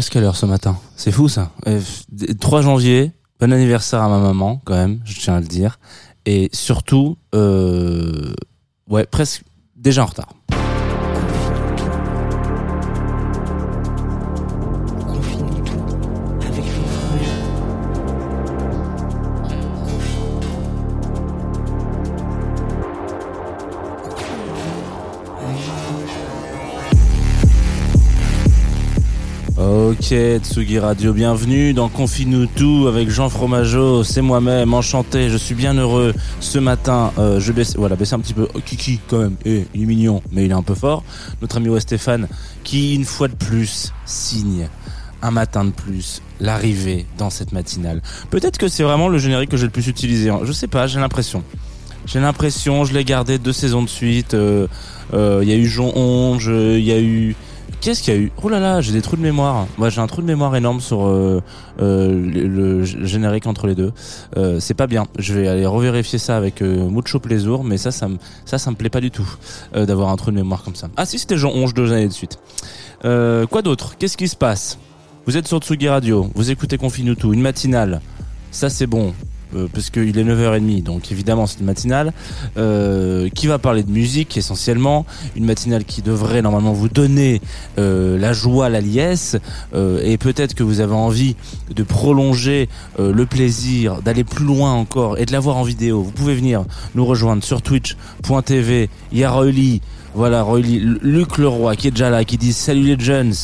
Presque à l'heure ce matin. C'est fou ça. Euh, 3 janvier, bon anniversaire à ma maman quand même, je tiens à le dire. Et surtout, euh, ouais, presque déjà en retard. Ok, Tsugi Radio, bienvenue dans Confine-nous tout avec Jean Fromageau, c'est moi-même, enchanté, je suis bien heureux. Ce matin, euh, je baisse, voilà, baisse un petit peu, oh, Kiki quand même, Eh, il est mignon, mais il est un peu fort. Notre ami Stéphane, qui une fois de plus signe un matin de plus l'arrivée dans cette matinale. Peut-être que c'est vraiment le générique que j'ai le plus utilisé, hein. je sais pas, j'ai l'impression. J'ai l'impression, je l'ai gardé deux saisons de suite. euh, euh, Il y a eu Jean Onge, il y a eu. Qu'est-ce qu'il y a eu? Oh là là, j'ai des trous de mémoire. Moi, j'ai un trou de mémoire énorme sur euh, euh, le, le générique entre les deux. Euh, c'est pas bien. Je vais aller revérifier ça avec euh, mucho plaisir, mais ça, ça me, ça, ça me plaît pas du tout euh, d'avoir un trou de mémoire comme ça. Ah si, c'était Jean Onge deux années de suite. Euh, quoi d'autre? Qu'est-ce qui se passe? Vous êtes sur Tsugi Radio, vous écoutez Confine tout, une matinale. Ça, c'est bon. Euh, parce qu'il est 9h30, donc évidemment c'est une matinale euh, qui va parler de musique essentiellement, une matinale qui devrait normalement vous donner euh, la joie, la liesse, euh, et peut-être que vous avez envie de prolonger euh, le plaisir, d'aller plus loin encore et de la voir en vidéo. Vous pouvez venir nous rejoindre sur twitch.tv, il y a Royly, voilà Royly, Luc Leroy qui est déjà là, qui dit salut les jeunes.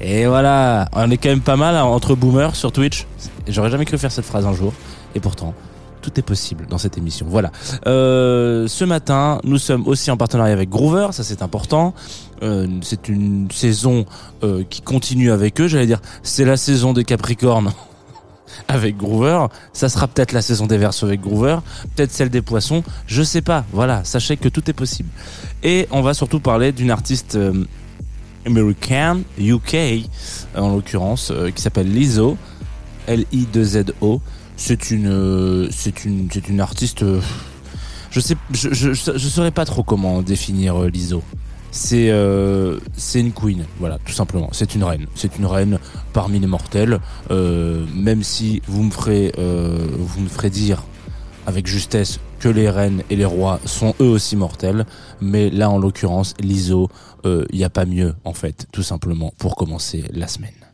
Et voilà, on est quand même pas mal hein, entre boomers sur Twitch. J'aurais jamais cru faire cette phrase un jour. Et pourtant, tout est possible dans cette émission. Voilà. Euh, ce matin, nous sommes aussi en partenariat avec Groover, ça c'est important. Euh, c'est une saison euh, qui continue avec eux. J'allais dire, c'est la saison des Capricornes avec Groover. Ça sera peut-être la saison des Verseaux avec Groover, peut-être celle des Poissons. Je sais pas. Voilà, sachez que tout est possible. Et on va surtout parler d'une artiste américaine, UK en l'occurrence, qui s'appelle Lizzo. L-I-2-Z-O. C'est une, euh, c'est une, c'est une artiste. euh, je sais, je, je, je, saurais pas trop comment définir euh, Lizzo. C'est, euh, c'est une queen, voilà, tout simplement. C'est une reine. C'est une reine parmi les mortels. Euh, même si vous me ferez, euh, vous me ferez dire avec justesse que les reines et les rois sont eux aussi mortels. Mais là, en l'occurrence, Lizzo, il n'y a pas mieux, en fait, tout simplement, pour commencer la semaine.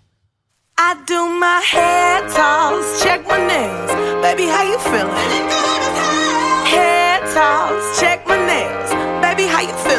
I do my hair toss, check my nails. Baby, how you feeling? Hair toss, check my nails. Baby, how you feeling?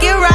make it right.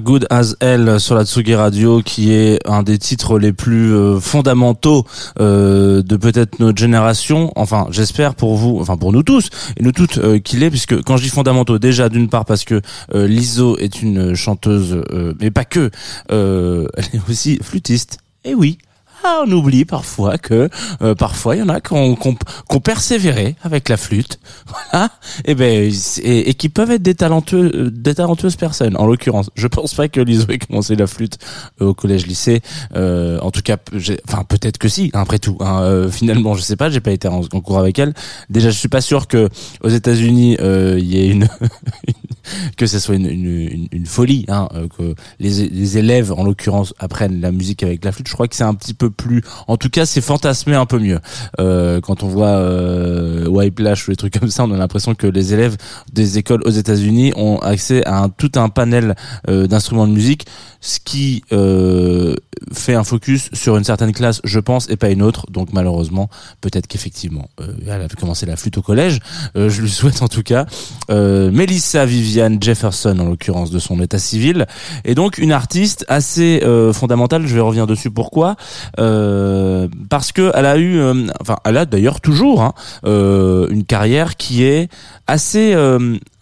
Good as Hell sur la Tsugi Radio, qui est un des titres les plus euh, fondamentaux euh, de peut-être notre génération. Enfin, j'espère pour vous, enfin pour nous tous et nous toutes euh, qu'il est, puisque quand je dis fondamentaux, déjà d'une part parce que Lizzo est une chanteuse, mais pas que, elle est aussi flûtiste. Et oui. Ah, on oublie parfois que euh, parfois il y en a qui ont persévéré avec la flûte, voilà, et ben et, et qui peuvent être des talentueux, euh, des talentueuses personnes. En l'occurrence, je pense pas que Lizzo ait commencé la flûte euh, au collège-lycée. Euh, en tout cas, enfin peut-être que si. hein, après tout, hein, euh, finalement, je sais pas. J'ai pas été en, en cours avec elle. Déjà, je suis pas sûr que aux États-Unis il y ait une que ce soit une, une, une, folie, hein, euh, que les, les élèves, en l'occurrence, apprennent la musique avec la flûte. Je crois que c'est un petit peu plus, en tout cas, c'est fantasmé un peu mieux. Euh, quand on voit euh, Whiplash ou les trucs comme ça, on a l'impression que les élèves des écoles aux États-Unis ont accès à un, tout un panel euh, d'instruments de musique, ce qui euh, fait un focus sur une certaine classe, je pense, et pas une autre. Donc malheureusement, peut-être qu'effectivement, euh, elle avait commencé la flûte au collège. Euh, je lui souhaite en tout cas. Euh, Melissa Jefferson, en l'occurrence de son état civil, et donc une artiste assez euh, fondamentale. Je vais revenir dessus. Pourquoi? Euh, Parce que elle a eu, euh, enfin, elle a d'ailleurs toujours hein, une carrière qui est assez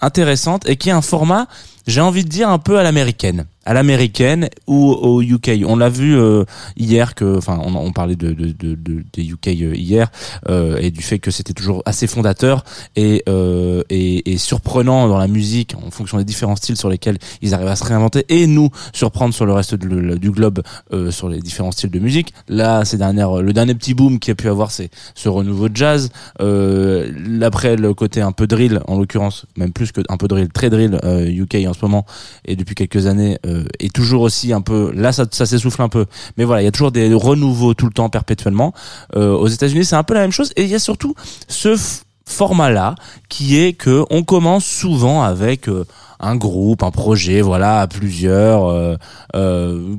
intéressante et qui est un format, j'ai envie de dire un peu à l'américaine, à l'américaine ou au UK. On l'a vu euh, hier que, enfin, on, on parlait de, de, de, de- des UK euh, hier euh, et du fait que c'était toujours assez fondateur et, euh, et et surprenant dans la musique en fonction des différents styles sur lesquels ils arrivent à se réinventer et nous surprendre sur le reste de du globe euh, sur les différents styles de musique. Là, ces dernières, le dernier petit boom qui a pu avoir, c'est ce renouveau de jazz. Euh, après le côté un peu drill, en l'occurrence, même plus que un peu drill, très drill UK en ce moment et depuis quelques années euh, est toujours aussi un peu. Là, ça, s'essouffle un peu, mais voilà, il y a toujours des renouveaux tout le temps, perpétuellement. Euh, aux États-Unis, c'est un peu la même chose et il y a surtout ce f- format-là qui est que on commence souvent avec euh, un groupe, un projet, voilà, à plusieurs, euh, euh,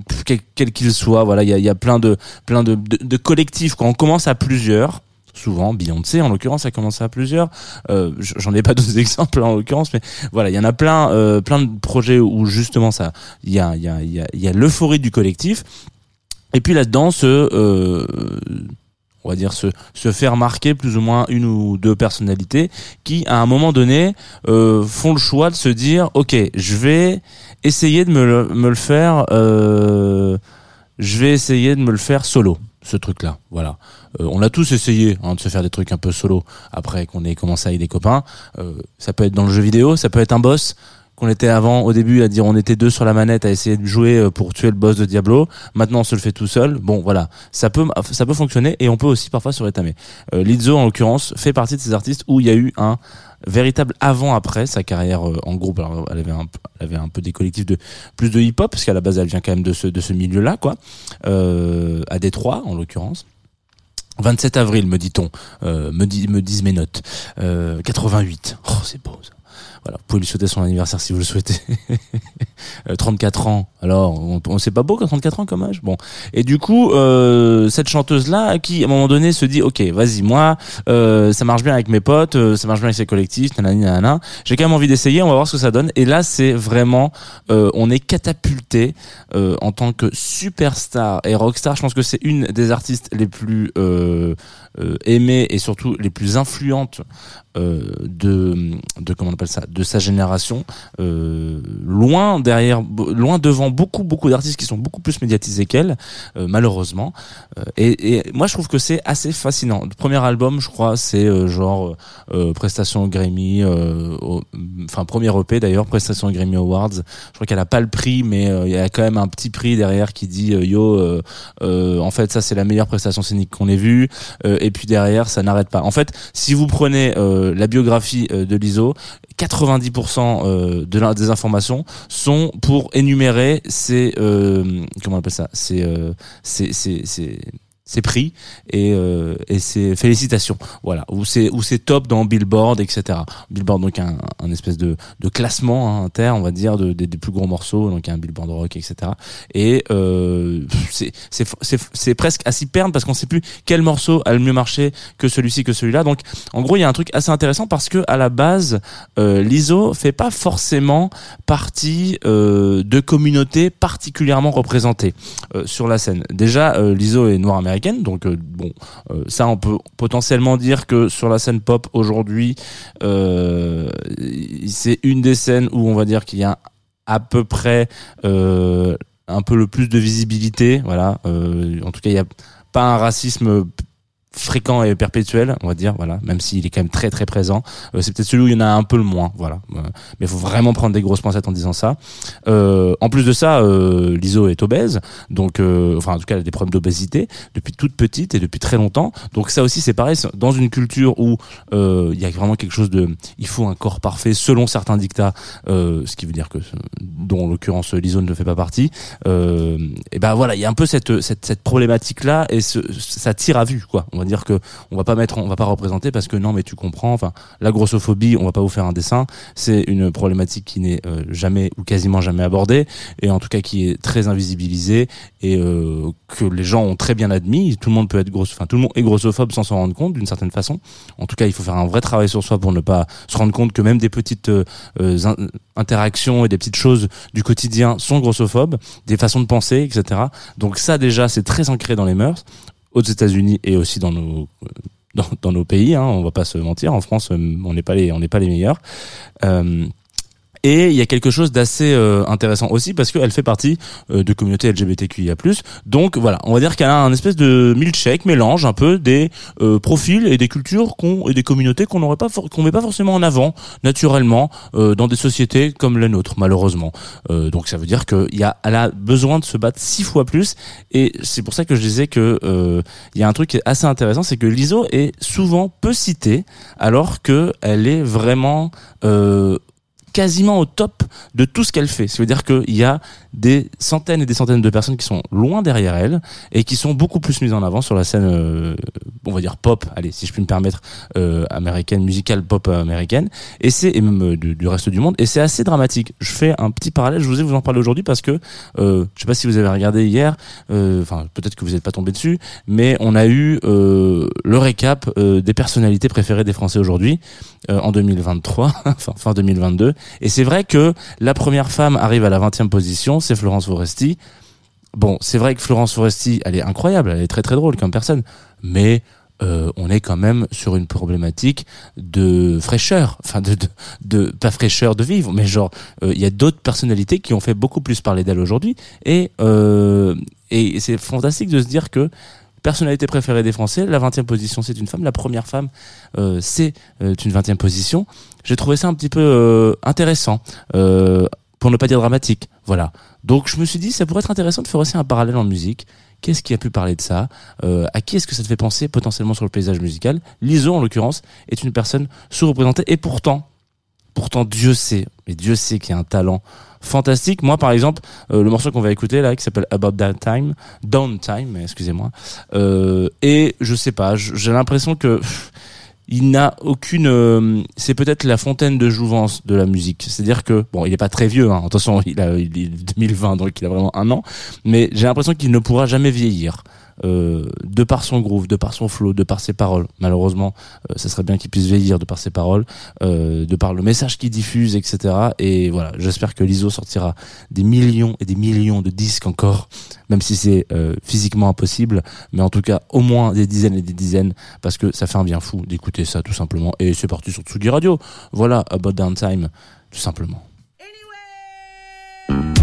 quel qu'il soit, voilà, il y a, plein de plein de, de collectifs quand on commence à plusieurs. Souvent, Beyoncé en l'occurrence a commencé à plusieurs. Euh, J'en ai pas d'autres exemples en l'occurrence, mais voilà, il y en a plein, euh, plein de projets où justement ça, il y a, il y a, il y a, y a l'euphorie du collectif. Et puis là-dedans, ce, euh, on va dire se, se faire marquer plus ou moins une ou deux personnalités qui, à un moment donné, euh, font le choix de se dire, ok, je vais essayer de me le, faire, je vais essayer de me le faire solo, ce truc-là. Voilà. Euh, on a tous essayé hein, de se faire des trucs un peu solo après qu'on ait commencé avec des copains. Euh, ça peut être dans le jeu vidéo, ça peut être un boss qu'on était avant au début à dire on était deux sur la manette à essayer de jouer euh, pour tuer le boss de Diablo. Maintenant on se le fait tout seul. Bon voilà, ça peut ça peut fonctionner et on peut aussi parfois se rétamer. Euh, Lizzo en l'occurrence fait partie de ces artistes où il y a eu un véritable avant après sa carrière euh, en groupe. Alors, elle avait un elle avait un peu des collectifs de plus de hip hop parce qu'à la base elle vient quand même de ce de ce milieu là quoi. Euh, à Détroit en l'occurrence. 27 avril, me dit-on, euh, me, dit, me disent mes notes. Euh, 88. Oh, c'est beau ça. Voilà, vous pouvez lui souhaiter son anniversaire si vous le souhaitez. Euh, 34 ans. Alors, on, on c'est pas beau quand 34 ans comme âge. Bon. Et du coup, euh, cette chanteuse là, qui à un moment donné se dit, ok, vas-y, moi, euh, ça marche bien avec mes potes, euh, ça marche bien avec ses collectifs, nanani, nanana. J'ai quand même envie d'essayer. On va voir ce que ça donne. Et là, c'est vraiment, euh, on est catapulté euh, en tant que superstar et rockstar. Je pense que c'est une des artistes les plus euh, euh, aimées et surtout les plus influentes euh, de, de comment on appelle ça, de sa génération. Euh, loin derrière, loin devant beaucoup beaucoup d'artistes qui sont beaucoup plus médiatisés qu'elle, euh, malheureusement. Euh, et, et moi, je trouve que c'est assez fascinant. Premier album, je crois, c'est euh, genre euh, prestation Grammy, au- enfin premier EP d'ailleurs, prestation Grammy Awards. Je crois qu'elle a pas le prix, mais il y a quand même un petit prix derrière qui dit yo, en fait ça c'est la meilleure prestation scénique qu'on ait vue. Et puis derrière ça n'arrête pas. En fait, si vous prenez la biographie de l'ISO, 90% euh, de la- des informations sont pour énumérer ces euh, comment on appelle ça, ces euh, ces ces ces c'est pris et, euh, et c'est félicitations. Voilà. Où c'est où c'est top dans Billboard etc Billboard donc un, un espèce de, de classement hein, inter on va dire de, des, plus gros morceaux. Donc un Billboard rock etc et euh, c'est c'est presque à s'y perdre parce qu'on sait plus quel morceau a le mieux marché que celui-ci que celui-là. Donc en gros il y a un truc assez intéressant parce que à la base euh, l'ISO fait pas forcément partie euh, de communautés particulièrement représentées euh, sur la scène. Déjà euh, l'ISO est noire donc euh, bon euh, ça on peut potentiellement dire que sur la scène pop aujourd'hui euh, c'est une des scènes où on va dire qu'il y a à peu près un peu le plus de visibilité voilà. En tout cas il y a pas un racisme fréquent et perpétuel, on va dire, voilà, même s'il est quand même très très présent. Euh, c'est peut-être celui où il y en a un peu le moins, voilà. Euh, mais il faut vraiment prendre des grosses pincettes en disant ça. Euh, en plus de ça, euh, l'ISO est obèse, donc, euh, enfin en tout cas, elle a des problèmes d'obésité depuis toute petite et depuis très longtemps. Donc ça aussi, c'est pareil, dans une culture où il y a vraiment quelque chose de, il faut un corps parfait selon certains dictats, ce qui veut dire que, dont en l'occurrence l'ISO ne fait pas partie. Et ben voilà, il y a un peu cette cette, cette problématique là et ce, ça tire à vue, quoi. On va dire que on va pas mettre, on va pas représenter parce que non, mais tu comprends. La grossophobie, on va pas vous faire un dessin. C'est une problématique qui n'est euh, jamais ou quasiment jamais abordée et en tout cas qui est très invisibilisée et euh, que les gens ont très bien admis. Tout le monde peut être grosse, tout le monde est grossophobe sans s'en rendre compte d'une certaine façon. En tout cas, il faut faire un vrai travail sur soi pour ne pas se rendre compte que même des petites euh, in- interactions et des petites choses du quotidien sont grossophobes, des façons de penser, etc. Donc ça déjà, c'est très ancré dans les mœurs aux États-Unis et aussi dans nos pays. Hein, on va pas se mentir. En France, euh, on n'est pas les on n'est pas les meilleurs. Et il y a quelque chose d'assez euh, intéressant aussi parce qu'elle fait partie euh, de communautés LGBTQIA+. Donc voilà, on va dire qu'elle a un espèce de milkshake, mélange un peu des euh, profils et des cultures qu'on et des communautés qu'on n'aurait pas qu'on met pas forcément en avant naturellement euh, dans des sociétés comme la nôtre malheureusement. Euh, donc ça veut dire que y a elle a besoin de se battre six fois plus et c'est pour ça que je disais que euh, il y a un truc qui est assez intéressant, c'est que l'ISO est souvent peu citée alors que elle est vraiment quasiment au top de tout ce qu'elle fait. Ça veut dire qu'il y a des centaines et des centaines de personnes qui sont loin derrière elle et qui sont beaucoup plus mises en avant sur la scène, euh, on va dire pop, allez, si je puis me permettre, euh, américaine, musicale pop américaine, et c'est même euh, du, reste du monde. Et c'est assez dramatique. Je fais un petit parallèle. Je vous ai vous en parler aujourd'hui parce que euh, je sais pas si vous avez regardé hier. Enfin, peut-être que vous n'êtes pas tombé dessus, mais on a eu le récap des personnalités préférées des Français aujourd'hui en 2023, enfin fin 2022. Et c'est vrai que la première femme arrive à la 20e position, c'est Florence Foresti. Bon, c'est vrai que Florence Foresti, elle est incroyable, elle est très très drôle comme personne, mais euh, on est quand même sur une problématique de fraîcheur, enfin de, pas fraîcheur de vivre, mais genre euh, il y a d'autres personnalités qui ont fait beaucoup plus parler d'elle aujourd'hui, et euh, et c'est fantastique de se dire que personnalité préférée des Français, la 20e position c'est une femme, la première femme euh, c'est euh, une 20e position. J'ai trouvé ça un petit peu euh, intéressant, pour ne pas dire dramatique. Voilà. Donc je me suis dit, ça pourrait être intéressant de faire aussi un parallèle en musique. Qu'est-ce qui a pu parler de ça? À qui est-ce que ça te fait penser potentiellement sur le paysage musical? L'ISO, en l'occurrence, est une personne sous-représentée. Et pourtant, pourtant Dieu sait, mais Dieu sait qu'il y a un talent fantastique. Moi, par exemple, euh, le morceau qu'on va écouter là, qui s'appelle About That Time, Downtime, excusez-moi, euh, et je sais pas, j'ai l'impression que il n'a aucune. euh, c'est peut-être la fontaine de jouvence de la musique. C'est-à-dire que bon, il est pas très vieux. Hein, attention, il a il est 2020, donc il a vraiment un an. Mais j'ai l'impression qu'il ne pourra jamais vieillir. Euh, de par son groove, de par son flow, de par ses paroles. Malheureusement, euh, ça serait bien qu'il puisse vieillir de par ses paroles, euh, de par le message qu'il diffuse, etc. Et voilà, j'espère que l'ISO sortira des millions et des millions de disques encore, même si c'est physiquement impossible, mais en tout cas au moins des dizaines et des dizaines, parce que ça fait un bien fou d'écouter ça tout simplement. Et c'est parti sur Tsugi Radio. Voilà, About Downtime, tout simplement. It's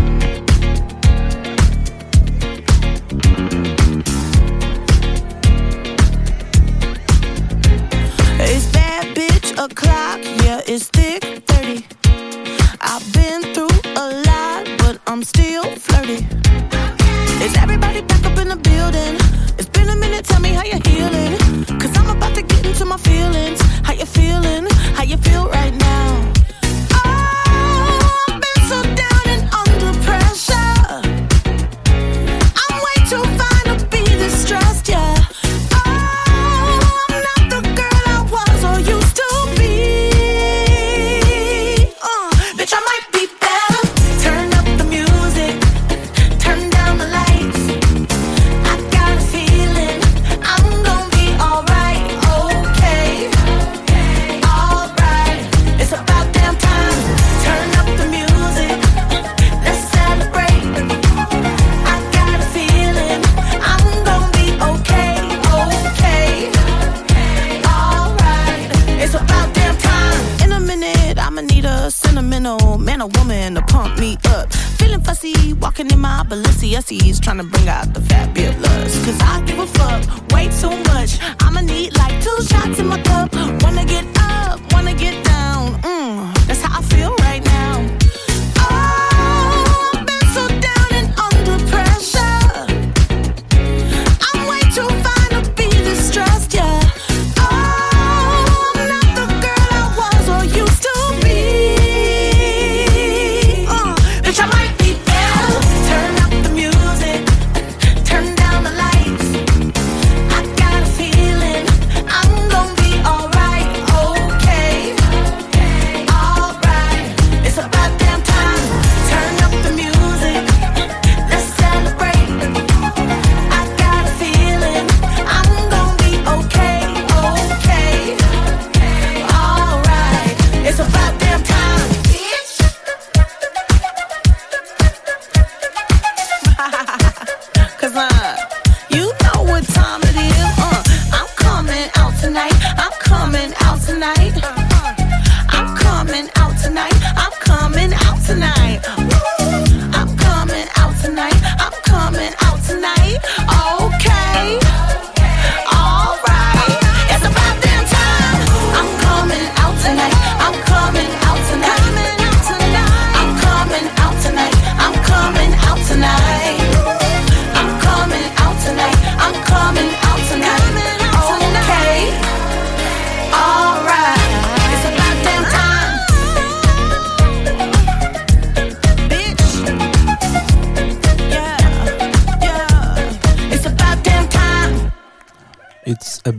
it's thick 30. I've been through a lot, but I'm still flirty. Is everybody back up in the building? It's been a minute, tell me how you're healing. Sentimental man or woman to pump me up. Feeling fussy, walking in my Balenciennes, trying to bring out the fabulous. Cause I give a fuck way too much. I'ma need like two shots in my cup. Wanna get up, wanna get down. Mm, that's how I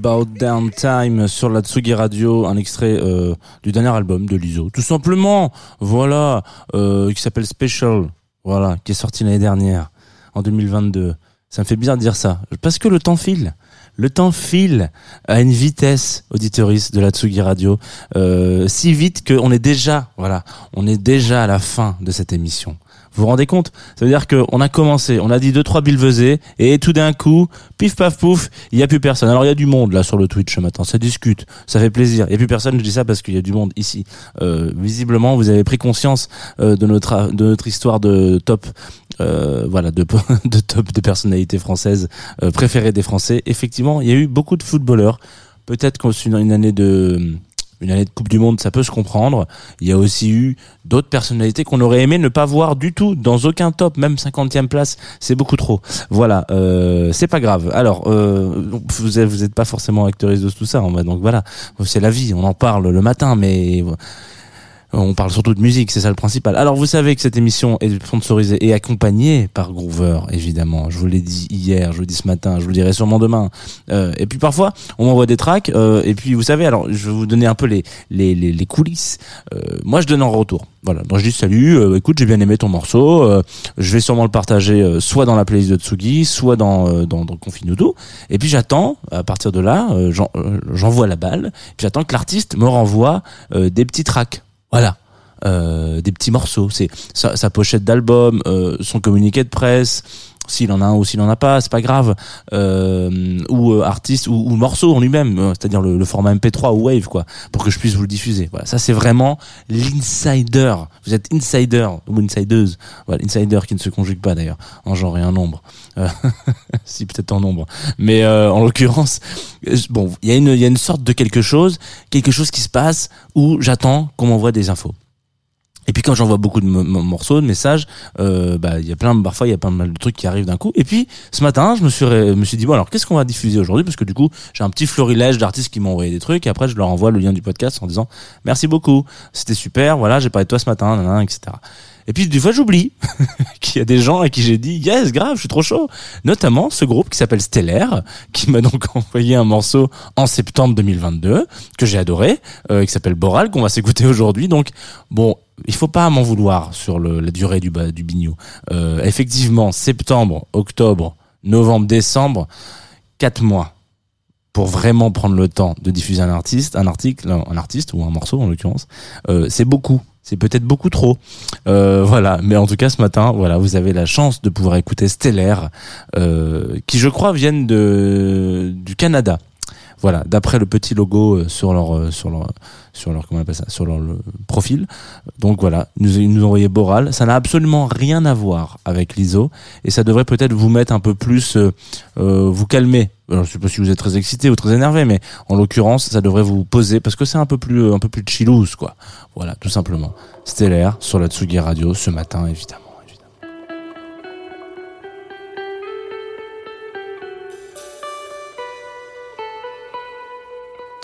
About Down Time sur la Tsugi Radio, un extrait euh, du dernier album de Lizzo. Tout simplement, voilà, euh, qui s'appelle Special, voilà, qui est sorti l'année dernière, en 2022. Ça me fait bizarre de dire ça, parce que le temps file. Le temps file à une vitesse auditoriste de la Tsugi Radio, euh, si vite qu'on est déjà, voilà, on est déjà à la fin de cette émission. Vous vous rendez compte? Ça veut dire qu'on a commencé, on a dit deux trois bilvesés et tout d'un coup, pif paf pouf, il y a plus personne. Alors il y a du monde là sur le Twitch ce matin, ça discute, ça fait plaisir. Il y a plus personne, je dis ça parce qu'il y a du monde ici. Euh, visiblement, vous avez pris conscience euh, de notre de notre histoire de top euh, voilà de, de top de personnalités françaises euh, préférées des Français. Effectivement, il y a eu beaucoup de footballeurs. Peut-être une une année de une année de Coupe du Monde, ça peut se comprendre. Il y a aussi eu d'autres personnalités qu'on aurait aimé ne pas voir du tout dans aucun top, même 50e place, c'est beaucoup trop. Voilà, euh, c'est pas grave. Alors, euh, vous êtes, vous pas forcément actrice de tout ça, hein, donc voilà, c'est la vie, on en parle le matin, mais on parle surtout de musique, c'est ça le principal. Alors vous savez que cette émission est sponsorisée et accompagnée par Groover, évidemment. Je vous l'ai dit hier, je vous l'ai dit ce matin, je vous le dirai sûrement demain. Euh, et puis parfois, on m'envoie des tracks. euh, et puis vous savez, alors je vais vous donner un peu les les, les, les coulisses. Euh, moi, je donne en retour. Voilà, donc je dis salut, euh, écoute, j'ai bien aimé ton morceau. euh, je vais sûrement le partager euh, soit dans la playlist de Tsugi, soit dans dans, dans Confinudo. Et puis j'attends, à partir de là, j'en- j'envoie la balle. Puis j'attends que l'artiste me renvoie des petits tracks. Voilà. Euh, des petits morceaux. C'est sa, pochette d'album, euh, son communiqué de presse, s'il en a un ou s'il en a pas, c'est pas grave. Euh, ou euh, artiste ou, ou morceau en lui-même, euh, c'est-à-dire le, le format MP3 ou Wave, quoi, pour que je puisse vous le diffuser. Voilà, ça c'est vraiment l'insider. Vous êtes insider ou insideuse. Voilà, insider qui ne se conjugue pas d'ailleurs en genre et en nombre. Euh, si peut-être en nombre, mais euh, en l'occurrence, bon, il y a une il y a une sorte de quelque chose, quelque chose qui se passe où j'attends qu'on m'envoie des infos. Et puis quand j'envoie beaucoup de mo- mo- morceaux, de messages, euh, bah il y a plein, parfois il y a pas mal de trucs qui arrivent d'un coup. Et puis ce matin, je me suis me suis dit bon alors qu'est-ce qu'on va diffuser aujourd'hui? Parce que du coup j'ai un petit florilège d'artistes qui m'ont envoyé des trucs et après je leur envoie le lien du podcast en disant merci beaucoup, c'était super, voilà j'ai parlé de toi ce matin, nanana, etc. Et puis des fois j'oublie qu'il y a des gens à qui j'ai dit yes grave je suis trop chaud. Notamment ce groupe qui s'appelle Stellaire qui m'a donc envoyé un morceau en septembre 2022 que j'ai adoré euh, qui s'appelle Boral qu'on va s'écouter aujourd'hui. Donc bon il faut pas m'en vouloir sur la durée du, du bignou. Euh, effectivement, septembre, octobre, novembre, décembre, quatre mois pour vraiment prendre le temps de diffuser un artiste, un article, un artiste ou un morceau en l'occurrence, euh, c'est beaucoup. C'est peut-être beaucoup trop. Euh, voilà, mais en tout cas ce matin, voilà, vous avez la chance de pouvoir écouter Stellaire, qui je crois viennent du Canada. Voilà, d'après le petit logo euh, sur leur euh, sur leur sur leur comment on appelle ça sur leur le profil. Donc voilà, nous ils nous Boral. Ça n'a absolument rien à voir avec l'ISO et ça devrait peut-être vous mettre un peu plus euh, vous calmer. Alors, je sais pas si vous êtes très excité ou très énervé, mais en l'occurrence, ça devrait vous poser parce que c'est un peu plus un peu plus chillouse quoi. Voilà, tout simplement. Stellaire sur la Tsugi Radio ce matin évidemment.